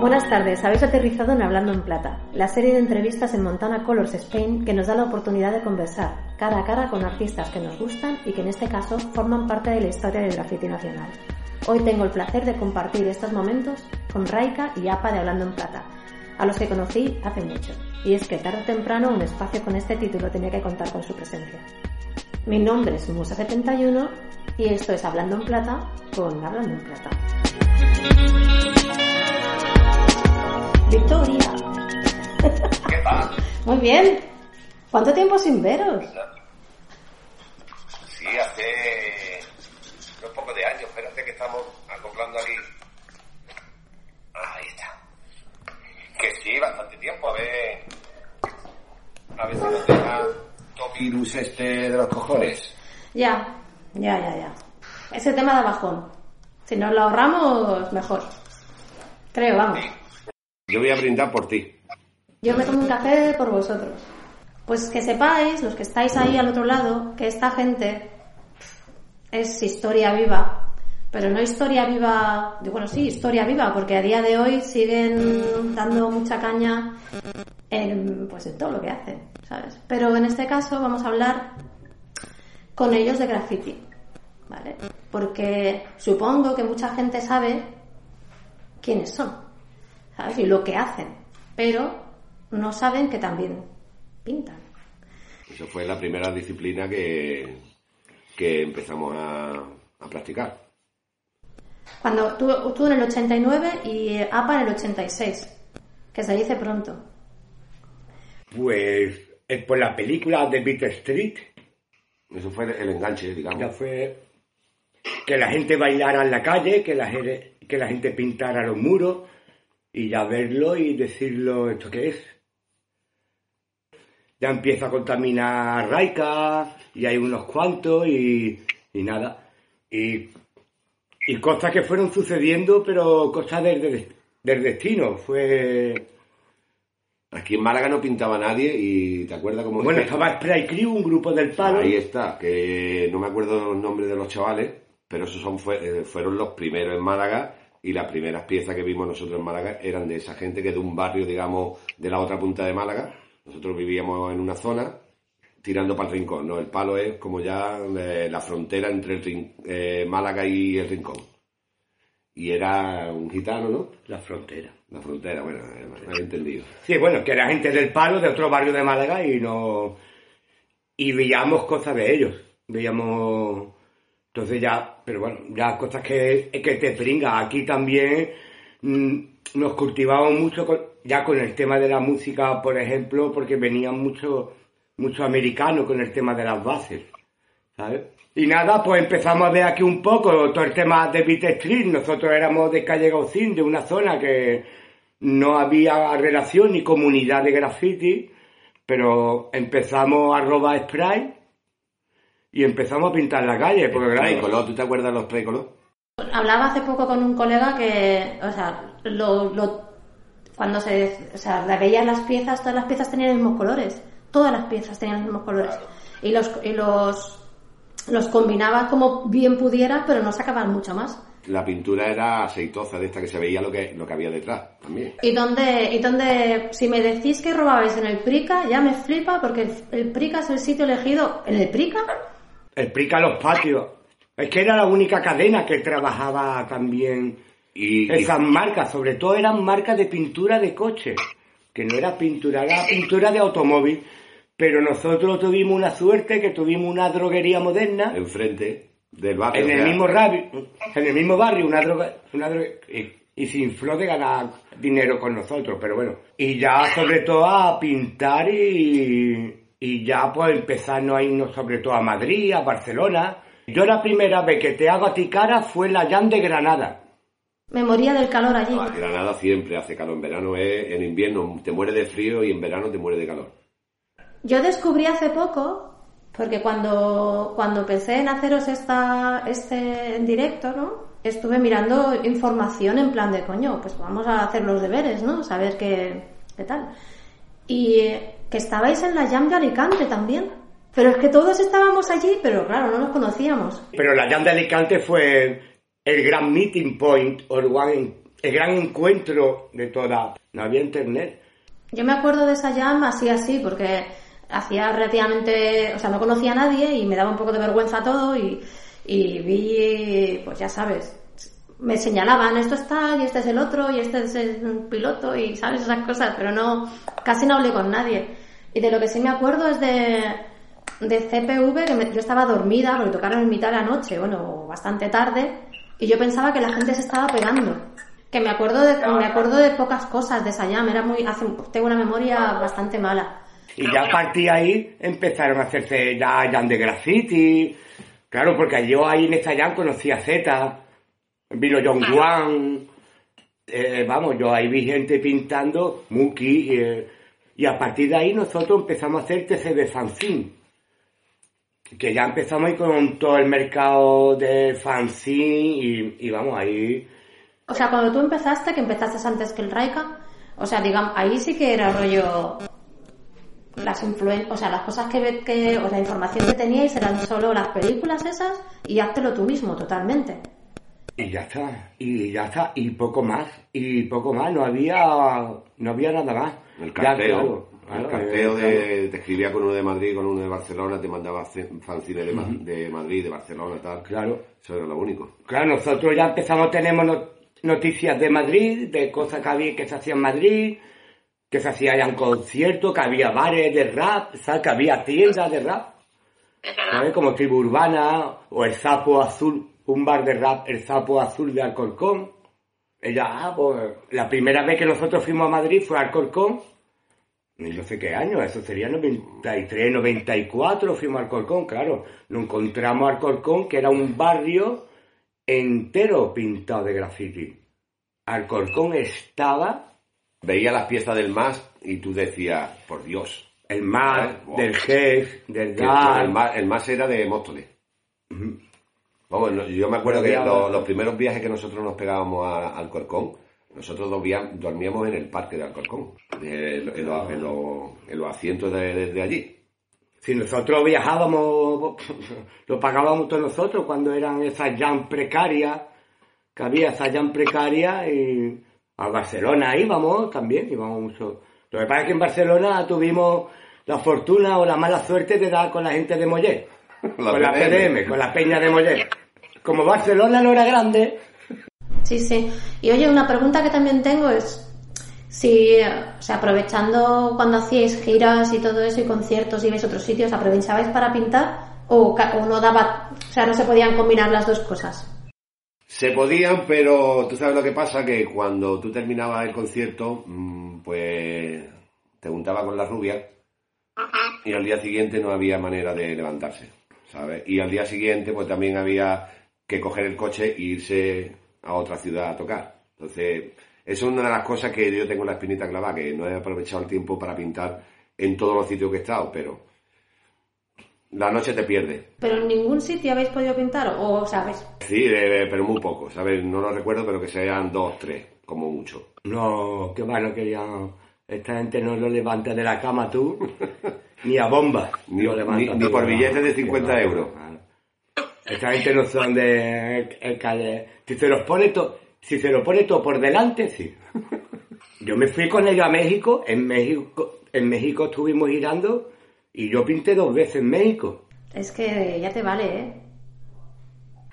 Buenas tardes, habéis aterrizado en Hablando en Plata, la serie de entrevistas en Montana Colors Spain que nos da la oportunidad de conversar cara a cara con artistas que nos gustan y que en este caso forman parte de la historia del graffiti nacional. Hoy tengo el placer de compartir estos momentos con Raika y APA de Hablando en Plata, a los que conocí hace mucho, y es que tarde o temprano un espacio con este título tenía que contar con su presencia. Mi nombre es Musa71 y esto es Hablando en Plata con Hablando en Plata. Victoria. ¿Qué tal? Muy bien. ¿Cuánto tiempo sin veros? Sí, hace unos pocos de años. Espérate que estamos acoplando aquí. Ahí está. Que sí, bastante tiempo. A ver. A ver si nos deja todo virus este de los cojones. Ya, ya, ya, ya. Ese tema de bajón. Si nos lo ahorramos, mejor. Creo, vamos. Yo voy a brindar por ti. Yo me tomo un café por vosotros. Pues que sepáis, los que estáis ahí al otro lado, que esta gente es historia viva. Pero no historia viva, bueno, sí, historia viva, porque a día de hoy siguen dando mucha caña en, pues en todo lo que hacen, ¿sabes? Pero en este caso vamos a hablar con ellos de graffiti, ¿vale? Porque supongo que mucha gente sabe quiénes son. ¿Sabes? Y lo que hacen, pero no saben que también pintan. Eso fue la primera disciplina que, que empezamos a, a practicar. Cuando tú, tú en el 89 y APA en el 86, que se dice pronto. Pues es por la película de Beat Street, Eso fue el enganche, digamos. ya fue que la gente bailara en la calle, que la, gente- que la gente pintara los muros y ya verlo y decirlo, ¿esto qué es? Ya empieza a contaminar Raika y hay unos cuantos y, y nada. Y, y cosas que fueron sucediendo, pero cosas del, del- del destino. Fue... Aquí en Málaga no pintaba nadie y ¿te acuerdas cómo Bueno, estaba Spray Crew, un grupo del palo. Ahí está, que no me acuerdo los nombres de los chavales, pero esos son, fue- eh, fueron los primeros en Málaga y las primeras piezas que vimos nosotros en Málaga eran de esa gente que de un barrio, digamos, de la otra punta de Málaga. Nosotros vivíamos en una zona tirando para el rincón, ¿no? El palo es como ya eh, la frontera entre el eh, Málaga y el rincón. Y era un gitano, ¿no? La frontera. La frontera, bueno, me he entendido. Sí, bueno, que era gente del palo, de otro barrio de Málaga y no... Y veíamos cosas de ellos. Veíamos... Entonces ya, pero bueno, ya cosas que, que te pringa. Aquí también mm, nos cultivamos mucho ya con el tema de la música, por ejemplo, porque venían muchos muchos americanos con el tema de las bases, ¿sabes? Y nada, pues empezamos a ver aquí un poco todo el tema de Beat Street. Nosotros éramos de calle Gaucín, de una zona que no había relación ni comunidad de graffiti, pero empezamos a robar spray y empezamos a pintar la calle, porque claro, ¿tú te acuerdas de los precolor? Hablaba hace poco con un colega que, o sea, lo, lo- cuando se, o sea, le veían las piezas, todas las piezas tenían los mismos colores. Todas las piezas tenían los mismos colores. Y los, y los, los combinaba como bien pudiera, pero no sacaban mucho más. La pintura era aceitosa de esta que se veía lo que, lo que había detrás también. Y donde, y donde, si me decís que robabais en el Prica, ya me flipa porque el, el Prica es el sitio elegido. ¿En el Prica? Explica los patios. Es que era la única cadena que trabajaba también Y, esas marcas, sobre todo eran marcas de pintura de coche, que no era pintura, era pintura de automóvil. Pero nosotros tuvimos una suerte que tuvimos una droguería moderna enfrente del barrio. en el mismo barrio, en el mismo barrio, una droga, una droga- y, y se infló de ganar dinero con nosotros, pero bueno. Y ya sobre todo a pintar y, y ya pues empezarnos a irnos sobre todo a Madrid, a Barcelona. Yo la primera vez que te hago a ti cara fue la Jan de Granada. Me moría del calor allí. No, Granada siempre hace calor. En verano es, en invierno te muere de frío y en verano te muere de calor. Yo descubrí hace poco, porque cuando, cuando pensé en haceros esta, este en directo, ¿no? Estuve mirando información en plan de coño, pues vamos a hacer los deberes, ¿no? Saber qué, qué tal. Y que estabais en la Jam de Alicante también. Pero es que todos estábamos allí, pero claro, no nos conocíamos. Pero la Jam de Alicante fue el gran meeting point, o el gran, encuentro de toda. No había internet. Yo me acuerdo de esa Jam así así, porque hacía relativamente, o sea, no conocía a nadie y me daba un poco de vergüenza todo y, y vi, pues ya sabes, me señalaban esto está y este es el otro y este es el piloto y sabes esas cosas, pero no, casi no hablé con nadie. Y de lo que sí me acuerdo es de, de CPV, que me- yo estaba dormida porque tocaron en mitad de la noche, bueno, bastante tarde, y yo pensaba que la gente se estaba pegando. Que me acuerdo de, me acuerdo de pocas cosas de esa jam, era muy, hace- tengo una memoria bastante mala. Y ya a partir de ahí empezaron a hacerse ya Jan de Graffiti. Claro, porque yo ahí en esta Jan conocí a Z, vino John Juan. eh, vamos, yo ahí vi gente pintando, Muki. eh, y a partir de ahí nosotros empezamos a hacer TCB Fanzine. Que ya empezamos ahí con todo el mercado de fanzine y, y vamos, ahí O sea, cuando tú empezaste, que empezaste antes que el Raika, o sea, digamos, ahí sí que era rollo las influen o sea, las cosas que, que o la información que teníais eran solo las películas esas y háztelo tú mismo totalmente. Y ya está, y ya está, y poco más, y poco más, no había, no había nada más. El carteo, claro, el carteo eh, de, te escribía con uno de Madrid, con uno de Barcelona, te mandaba fanzines de, Ma- de Madrid, de Barcelona, tal. Claro, Eso era lo único. claro, nosotros ya empezamos, tenemos no- noticias de Madrid, de cosas que había, que se hacían en Madrid, que se hacían conciertos, que había bares de rap, ¿sabes? que había tiendas de rap, ¿sabes? Como Tribu Urbana, o el Sapo Azul, un bar de rap, el Sapo Azul de Alcorcón. Ella, ah, pues, la primera vez que nosotros fuimos a Madrid fue a Alcorcón, y no sé qué año, eso sería 93, 94, fuimos a Alcorcón, claro. Nos encontramos a Alcorcón, que era un barrio entero pintado de graffiti. Alcorcón estaba Veía las piezas del MAS y tú decías, por Dios. el wow. del jefe, del el, MAS, el MAS era de Móstoles. Vamos, yo me acuerdo que los, los primeros viajes que nosotros nos pegábamos a- al Alcorcón, nosotros dormía- dormíamos en el parque de Alcorcón, en, en los, en los- en los asientos de, allí. Si nosotros viajábamos, lo pagábamos todos nosotros cuando eran esas jam precarias, que había esas jam precarias y a Barcelona íbamos también, íbamos mucho. Lo que pasa es que en Barcelona tuvimos la fortuna o la mala suerte de dar con la gente de Mollet, La con la PDM. PDM, con la peña de Mollet. Como Barcelona no era grande, Sí, sí. Y oye, una pregunta que también tengo es si, o sea, aprovechando cuando hacíais giras y todo eso y conciertos y ibais a otros sitios, ¿aprovechabais para pintar o, o no daba, o sea, no se podían combinar las dos cosas? Se podían, pero tú sabes lo que pasa, que cuando tú terminabas el concierto, mm, pues te juntaba con la rubia y al día siguiente no había manera de levantarse, ¿sabes? Y al día siguiente pues también había que coger el coche e irse a otra ciudad a tocar. Entonces, eso es una de las cosas que yo tengo la espinita clavada, que no he aprovechado el tiempo para pintar en todos los sitios que he estado, pero la noche te pierde. ¿Pero en ningún sitio habéis podido pintar o, sabes? Sí, de- pero muy poco, ¿sabes? No lo recuerdo, pero que sean dos, tres, como mucho. no, que va, no querían. Esta gente no lo levanta de la cama tú, ni a bomba. Ni- lo levanta ni- ni tú, por billetes de 50 Claro, euros. Esta gente no son de... calle- Si se los pone todo... Si se lo pone todo por delante, sí. Yo me fui con ellos a México. En México, en México estuvimos girando y yo pinté dos veces en México. Es que ya te vale, ¿eh?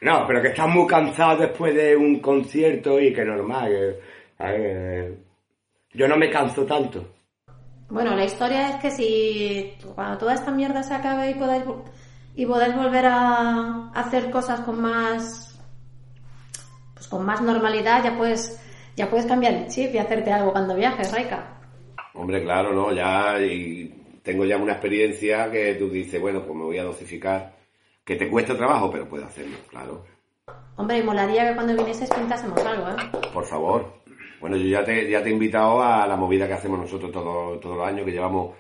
No, pero que estás muy cansado después de un concierto y que normal. a ver, yo no me canso tanto. Bueno, la historia es que si cuando toda esta mierda se acabe y podáis, y podáis volver a hacer cosas con más pues con más normalidad, ya puedes ya puedes cambiar el chip y hacerte algo cuando viajes, Raika. Hombre, claro, ¿no? Ya y tengo ya una experiencia que tú dices, bueno, pues me voy a dosificar, que te cuesta trabajo, pero puedo hacerlo, claro. Hombre, y molaría que cuando vinieses pintásemos algo, ¿eh? Por favor. Bueno, yo ya te, ya te he invitado a la movida que hacemos nosotros todos todos los años, que llevamos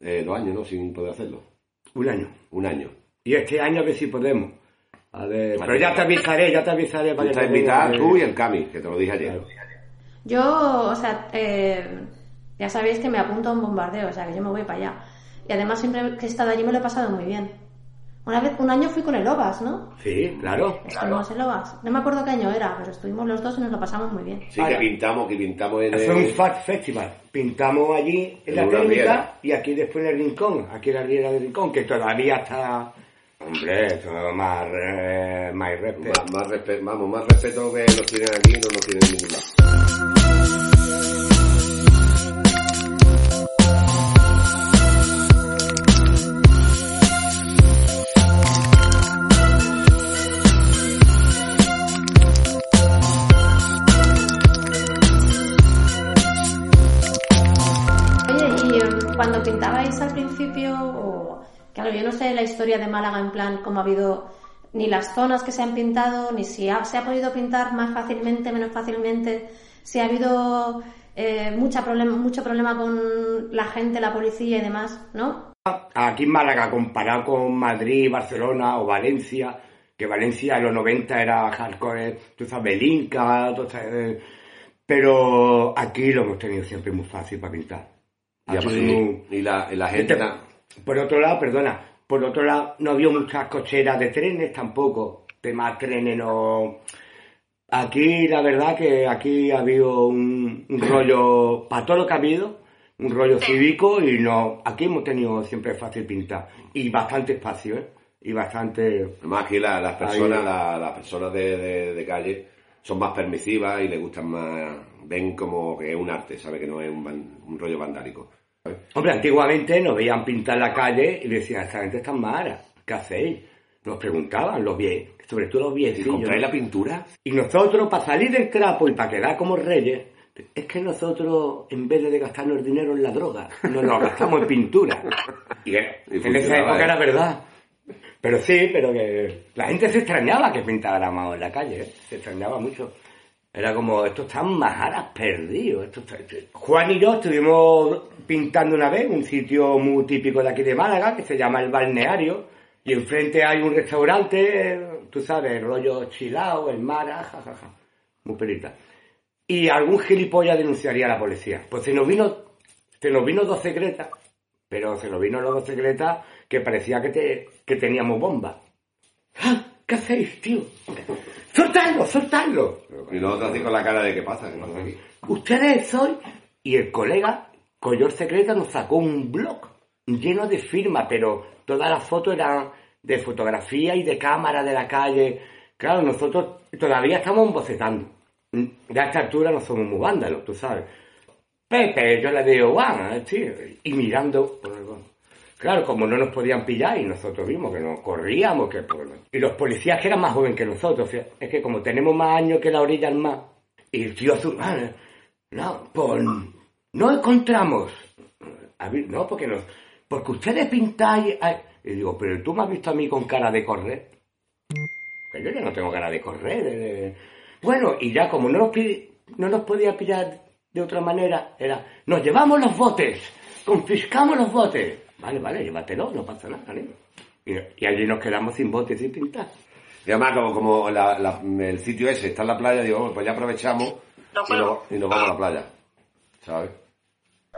eh, dos años, ¿no? Sin poder hacerlo. Un año. Un año. Y este año que sí podemos. A ver, pero ya te avisaré, ya te avisaré para estás vengas, tú y el Cami, que te lo dije ayer. Yo, o sea, eh, ya sabéis que me apunto a un bombardeo, o sea, que yo me voy para allá. Y además siempre que he estado allí me lo he pasado muy bien. Una vez, un año fui con el Obas, ¿no? Sí, claro. Estuvimos en Obas. No me acuerdo qué año era, pero estuvimos los dos y nos lo pasamos muy bien. Sí, que pintamos, que pintamos en Fue un el... Fat Festival. Pintamos allí en En la técnica riera. y aquí después en el rincón, aquí en la riera del rincón, que todavía está. Hombre, todo más, eh, más respeto. Más, más respeto, vamos, más respeto que nos tienen aquí no nos tienen en ningún. Oye, y eh, cuando pintabais al principio, claro, yo no sé la historia de Málaga en plan cómo ha habido ni las zonas que se han pintado, ni si ha- se ha podido pintar más fácilmente, menos fácilmente, si ha habido eh, mucha problema, mucho problema con la gente, la policía y demás, ¿no? Aquí en Málaga, comparado con Madrid, Barcelona o Valencia, que Valencia en los 90 era hardcore, tú sabes, el Inca, todo este- pero aquí lo hemos tenido siempre muy fácil para pintar. Y, un- y la, y la gente... Este- Por otro lado, perdona, por otro lado, no había muchas cocheras de trenes tampoco. Temas trenes no. Aquí, la verdad, que aquí ha habido un, un rollo, para todo lo que ha habido, un rollo cívico y no. Aquí hemos tenido siempre fácil pintar. Y bastante espacio, ¿eh? Y bastante. Además aquí la- las personas, la- las personas de, de- de calle son más permisivas y les gustan más, ven como que es un arte, ¿sabes? Que no es un, un rollo vandálico. Hombre, antiguamente nos veían pintar la calle y decían, esta gente está mala, ¿qué hacéis? Nos preguntaban los viejos, sobre todo los ¿Y viejillos. compráis la pintura? Y nosotros, para salir del trapo y para quedar como reyes, es que nosotros, en vez de gastarnos el dinero en la droga, nos lo gastamos en pintura. Y, en Y en esa época ¿eh? era verdad. Pero sí, pero que la gente se extrañaba que pintáramos en la calle, ¿eh? se extrañaba mucho. Era como, estos están majaras perdidos. Esto Juan y yo estuvimos pintando una vez un sitio muy típico de aquí de Málaga, que se llama El Balneario, y enfrente hay un restaurante, tú sabes, el rollo chilao, el mar, ah, jajaja, muy perita. Y algún gilipollas denunciaría a la policía. Pues se nos vino, se nos vino dos secretas, pero se nos vino los dos secretas que parecía que, te, que teníamos bombas. ¡Ah! ¿Qué hacéis, tío? ¡Soltadlo, soltadlo! Y nosotros así con la cara de qué pasa, aquí. Ustedes soy. Y el colega, Collor Secreta, nos sacó un blog lleno de firmas, pero todas las fotos eran de fotografía y de cámara de la calle. Claro, nosotros todavía estamos bocetando. Ya a esta altura no somos muy vándalos, tú sabes. Pepe, yo le digo, guau, tío. Y mirando, pues. Claro, como no nos podían pillar y nosotros vimos que nos corríamos, que y los policías que eran más jóvenes que nosotros, es que como tenemos más años que la orilla al mar, y el tío azul, ah, no, pues no encontramos. A no, porque no, porque ustedes pintáis. ay. Y digo, pero tú me has visto a mí con cara de correr. Yo ya no tengo cara de correr. Bueno, y ya como no nos, no nos podía pillar de otra manera, era, nos llevamos los botes, confiscamos los botes. Vale, vale, llévatelo, no pasa nada, niño. Y, y allí nos quedamos sin botes y sin pintar. Y además, como, como la- la- el sitio ese está en la playa, digo, bueno, pues ya aprovechamos y, nos- y nos vamos a la playa. ¿Sabes?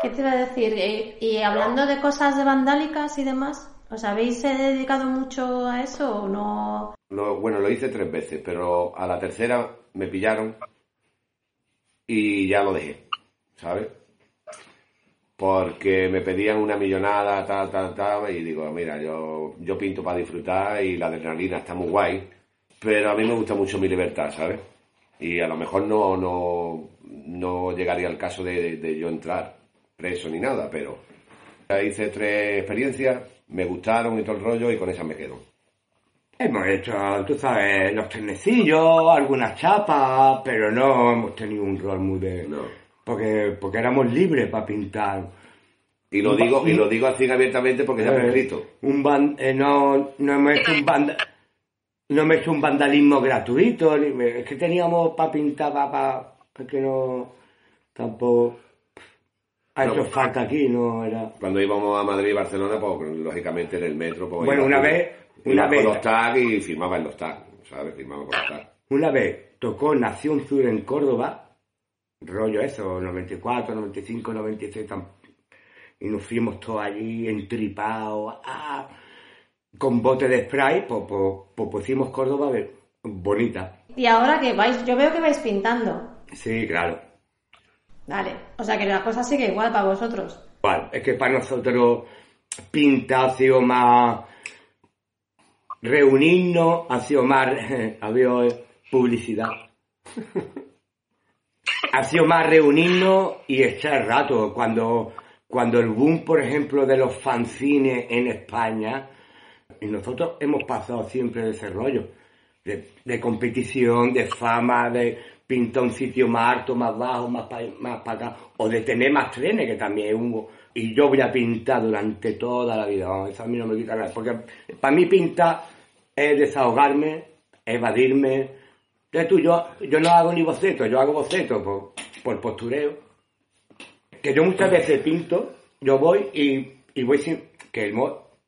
¿Qué te iba a decir? Eh, Y hablando de cosas de vandálicas y demás, ¿os habéis eh, dedicado mucho a eso o no? Lo- bueno, lo hice tres veces, pero a la tercera me pillaron y ya lo dejé, ¿sabes? Porque me pedían una millonada, tal, tal, tal, y digo, mira, yo, yo pinto para disfrutar y la adrenalina está muy guay, pero a mí me gusta mucho mi libertad, ¿sabes? Y a lo mejor no, no, no llegaría al caso de, de yo entrar preso ni nada, pero hice tres experiencias, me gustaron y todo el rollo y con esas me quedo. Hemos hecho, tú sabes, los trenecillos, algunas chapas, pero no hemos tenido un rol muy de... No. Porque, porque éramos libres para pintar. Y lo digo, y lo digo así abiertamente porque ya me he escrito. Un ban, eh, no, no hemos hecho un banda, no hemos hecho un vandalismo gratuito, me- es que teníamos para pintar, para, que no, tampoco ha hecho falta aquí, no era. Cuando íbamos a Madrid y Barcelona, pues lógicamente en el metro, pues Bueno, una vez- una con vez- los tags y firmaba en los tags, ¿sabes? Firmaba con los tags. Una vez tocó Nación Sur en Córdoba, rollo eso, 94, 95, 96, tam- y nos fuimos todos allí entripados, ah, con bote de spray, pues, pues, pues pusimos Córdoba bonita. Y ahora que vais, yo veo que vais pintando. Sí, claro. Vale. O sea que la cosa sigue igual para vosotros. Igual, es que para nosotros pinta ha sido más reunirnos, ha sido más, ha habido publicidad. ha sido más reunirnos y echar rato. Cuando, cuando el boom, por ejemplo, de los fanzines en España, y nosotros hemos pasado siempre de ese rollo, de, competición, de fama, de pintar un sitio más alto, más bajo, más para más pa acá, o de tener más trenes, que también hubo. Y yo voy a pintar durante toda la vida, eso a mí no me quita nada, porque para mí pintar es desahogarme, evadirme. Entonces tú, yo, yo no hago ni bocetos, yo hago bocetos por, por postureo. Que yo muchas veces pinto, yo voy y, y voy sin, que el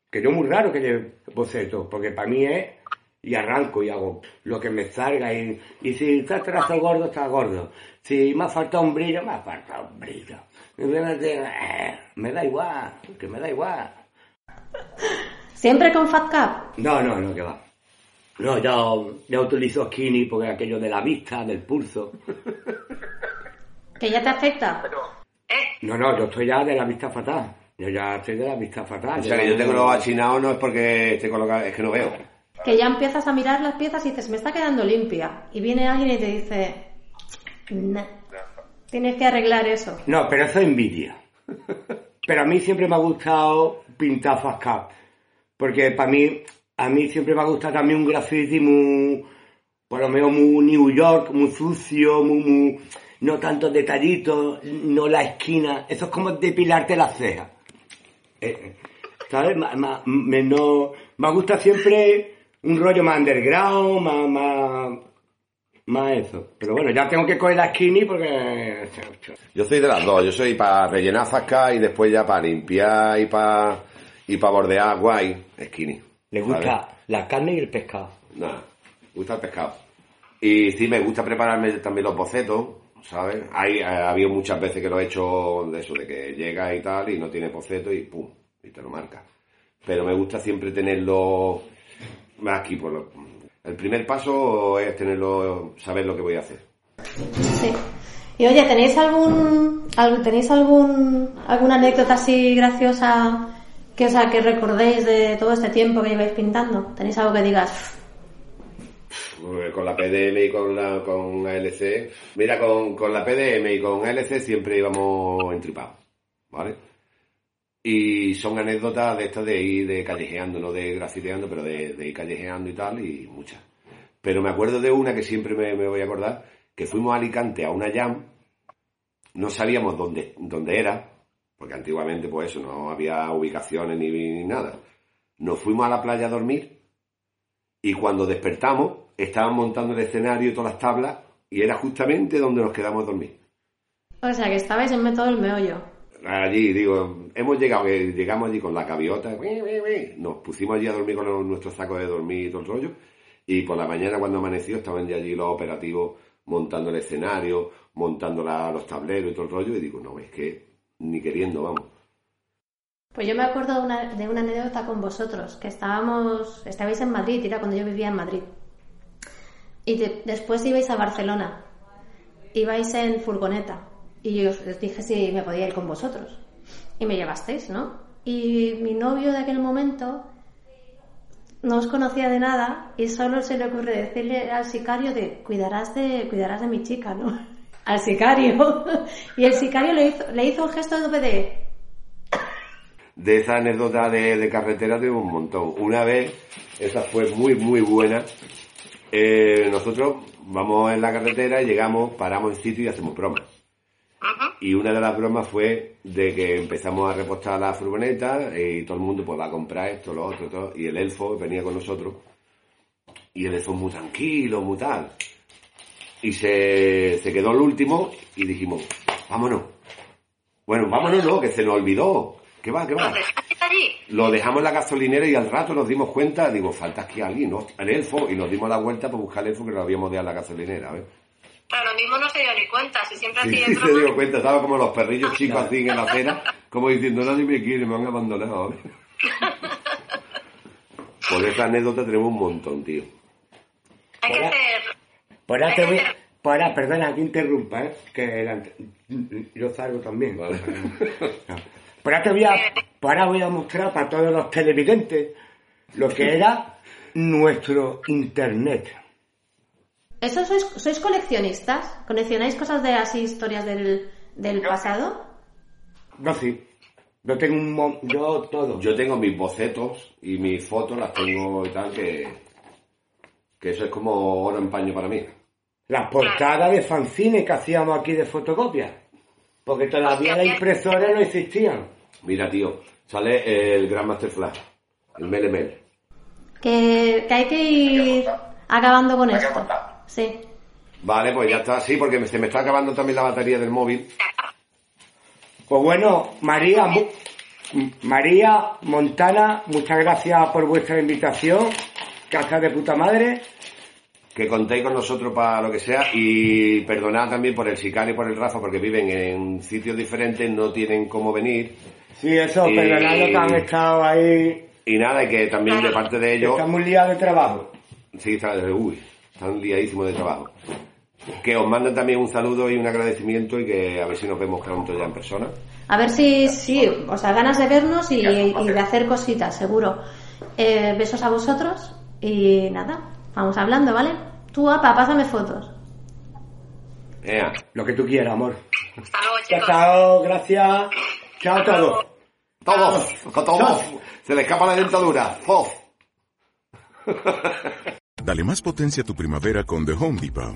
que yo muy raro que lleve bocetos, porque para mí es, y arranco y hago lo que me salga, y, y si está trazo gordo, está gordo. Si me ha faltado un brillo, me ha faltado un brillo. Eh, me da igual, que me da igual. ¿Siempre con Fat Cap? No, no, no, que va. No, yo, yo utilizo skinny porque aquello de la vista, del pulso. ¿Que ya te afecta? No, no, yo estoy ya de la vista fatal. Yo ya estoy de la vista fatal. O sea, que yo tengo los achinados no es porque esté colocado, es que no veo. Que ya empiezas a mirar las piezas y dices, me está quedando limpia. Y viene alguien y te dice, "Nah, tienes que arreglar eso. No, pero eso es envidia. Pero a mí siempre me ha gustado pintar fast cap. Porque para mí, a mí siempre me ha gustado también un graffiti muy, por lo menos muy New York, muy sucio, muy, muy- no tantos detallitos, no la esquina. Eso es como depilarte las cejas. Eh, ¿Sabes? Ma- ma- me, gusta siempre un rollo más underground, más, más, eso. Pero bueno, ya tengo que coger la skinny porque... Yo soy de las dos, yo soy para rellenar fasca y después ya para limpiar y para y para bordear guay, skinny. Le ¿sabes? gusta la carne y el pescado. Nada, me gusta el pescado. Y sí, me gusta prepararme también los bocetos, ¿sabes? Hay, ha habido muchas veces que lo he hecho de eso, de que llega y tal y no tiene boceto y pum, y te lo marca. Pero me gusta siempre tenerlo aquí por lo- El primer paso es tenerlo, saber lo que voy a hacer. Sí. Y oye, ¿tenéis algún, algún- tenéis algún, alguna anécdota así graciosa que, o sea, que recordéis de todo este tiempo que lleváis pintando? ¿Tenéis algo que digas? Eh, Con la PDM y con la con ALC. Mira, con, con la PDM y con ALC siempre íbamos entripados, ¿vale? Y son anécdotas de estas de ir de callejeando, no de grafiteando, pero de, de ir callejeando y tal, y muchas. Pero me acuerdo de una que siempre me, me voy a acordar, que fuimos a Alicante a una jam, no sabíamos dónde, dónde era, porque antiguamente pues eso, no había ubicaciones ni, ni nada. Nos fuimos a la playa a dormir y cuando despertamos, estaban montando el escenario y todas las tablas, y era justamente donde nos quedamos a dormir. O sea, que estabais en método el meollo. Allí, digo, hemos llegado, que llegamos allí con la gaviota, nos pusimos allí a dormir con nuestros sacos de dormir y todo el rollo, y por la mañana cuando amaneció estaban ya allí los operativos montando el escenario, montando la- los tableros y todo el rollo, y digo, no, es que ni queriendo, vamos. Pues yo me acuerdo de una, de una anécdota con vosotros, que estábamos, estabais en Madrid, era cuando yo vivía en Madrid. Y de- después ibais a Barcelona, ibais en furgoneta, y yo os, os dije si me podía ir con vosotros. Y me llevasteis, ¿no? Y mi novio de aquel momento no os conocía de nada y solo se le ocurre decirle al sicario de cuidarás de, cuidarás de mi chica, ¿no? Al sicario. Y el sicario le hizo, le hizo un gesto de De esa anécdota de, de carretera tengo un montón. Una vez, esa fue muy, muy buena. eh, nosotros vamos en la carretera y llegamos, paramos en sitio y hacemos bromas. Y una de las bromas fue de que empezamos a repostar la furgoneta y todo el mundo pues va a comprar esto, lo otro, todo. Y el elfo venía con nosotros y el elfo muy tranquilo, muy tal. Y se, se quedó el último y dijimos, vámonos. Bueno, vámonos, no, que se nos olvidó. ¿Qué va, qué va? ¿Lo dejamos en la gasolinera y al rato nos dimos cuenta, digo, falta aquí alguien, ¿no? El elfo, y nos dimos la vuelta para buscar el elfo que lo habíamos dejado en la gasolinera, ¿ves? Pero lo mismo no se dio ni cuenta, si siempre Sí, hacía se dio cuenta, estaba como los perrillos chicos así en la acera, como diciendo, nadie me quiere, me han abandonado. ¿ves? Por esa anécdota tenemos un montón, tío. Hay que hacer... Por ahora te voy, por ahora, perdona que interrumpa, ¿eh? que la- yo salgo también. Vale. Por ahora te voy a, por ahora voy a mostrar para todos los televidentes lo que era nuestro internet. ¿Eso sois, sois coleccionistas? ¿Coleccionáis cosas de así, historias del, del pasado? No, sí. Yo tengo un mon- yo todo. Yo tengo mis bocetos y mis fotos, las tengo y tal, que, que eso es como oro en paño para mí. Las portadas de fanzine que hacíamos aquí de fotocopia. Porque todavía las impresoras no existían. Mira, tío, sale el Grandmaster Flash, el Melemel. Que, que hay que ir acabando con esto. Sí. Vale, pues ya está, sí, porque se me está acabando también la batería del móvil. Pues bueno, María, María Montana, muchas gracias por vuestra invitación. Casa de puta madre. Que contéis con nosotros para lo que sea y perdonad también por el Sicario y por el Rafa porque viven en sitios diferentes, no tienen cómo venir. Sí, eso, Y- perdonad que han estado ahí. Y nada, y que también de parte de que ellos... Están muy liados de trabajo. Sí, está, uy, están liadísimos de trabajo. Que os mandan también un saludo y un agradecimiento y que a ver si nos vemos pronto ya en persona. A ver si, sí, o sea, ganas de vernos y, y de hacer cositas, seguro. Eh, besos a vosotros y nada, vamos hablando, ¿vale? Tú, apa, pásame fotos. Ea, Lo que tú quieras, amor. Hasta luego, Chao, chicos. chao, gracias. Chao a todos. todos, con todos, se le escapa la dentadura. ¡Fof! Dale más potencia a tu primavera con The Home Depot.